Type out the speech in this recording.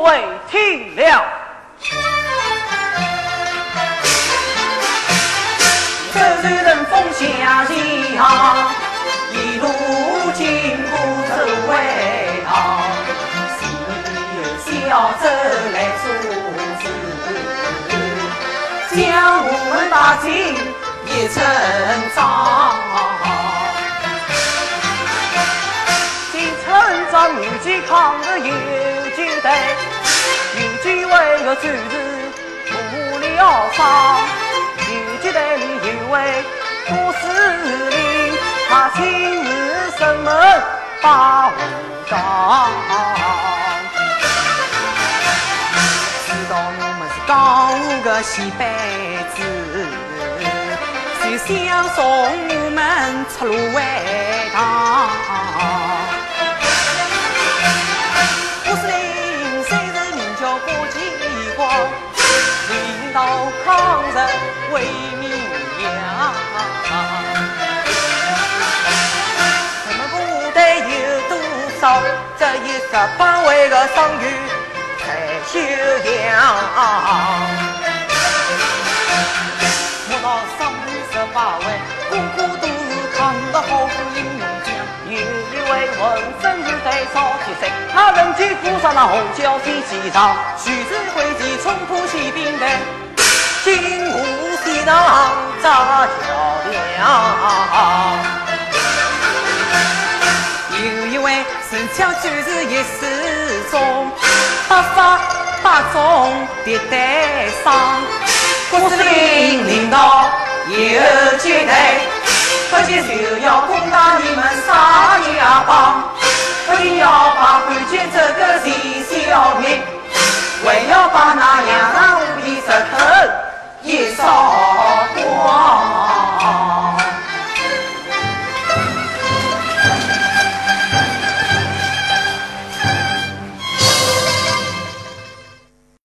位听了。这日人风下降，一路经过走回塘，是小舟来做事，将我们打进一层帐。进村长有健康的有酒队，有几位个主子负了伤，游击队里有位副司令，他亲自审问把武章。知道我们是江湖的戏班子，就想送我们出路回堂。光，领导抗日为民扬。我们部队有多少？只有十八位的伤员才休养。我到上十八位，个个都是抗日好汉英雄将。有一位浑身是带少铁身，他人间扶上那红椒飞机场，徐子挥旗冲破骑兵队，金湖西上扎桥梁。有一位神枪就是一时中，百发百中敌对伤。郭司令领导有绝对，不仅就要攻打你们沙崖帮，不仅要把关键这个钱消灭。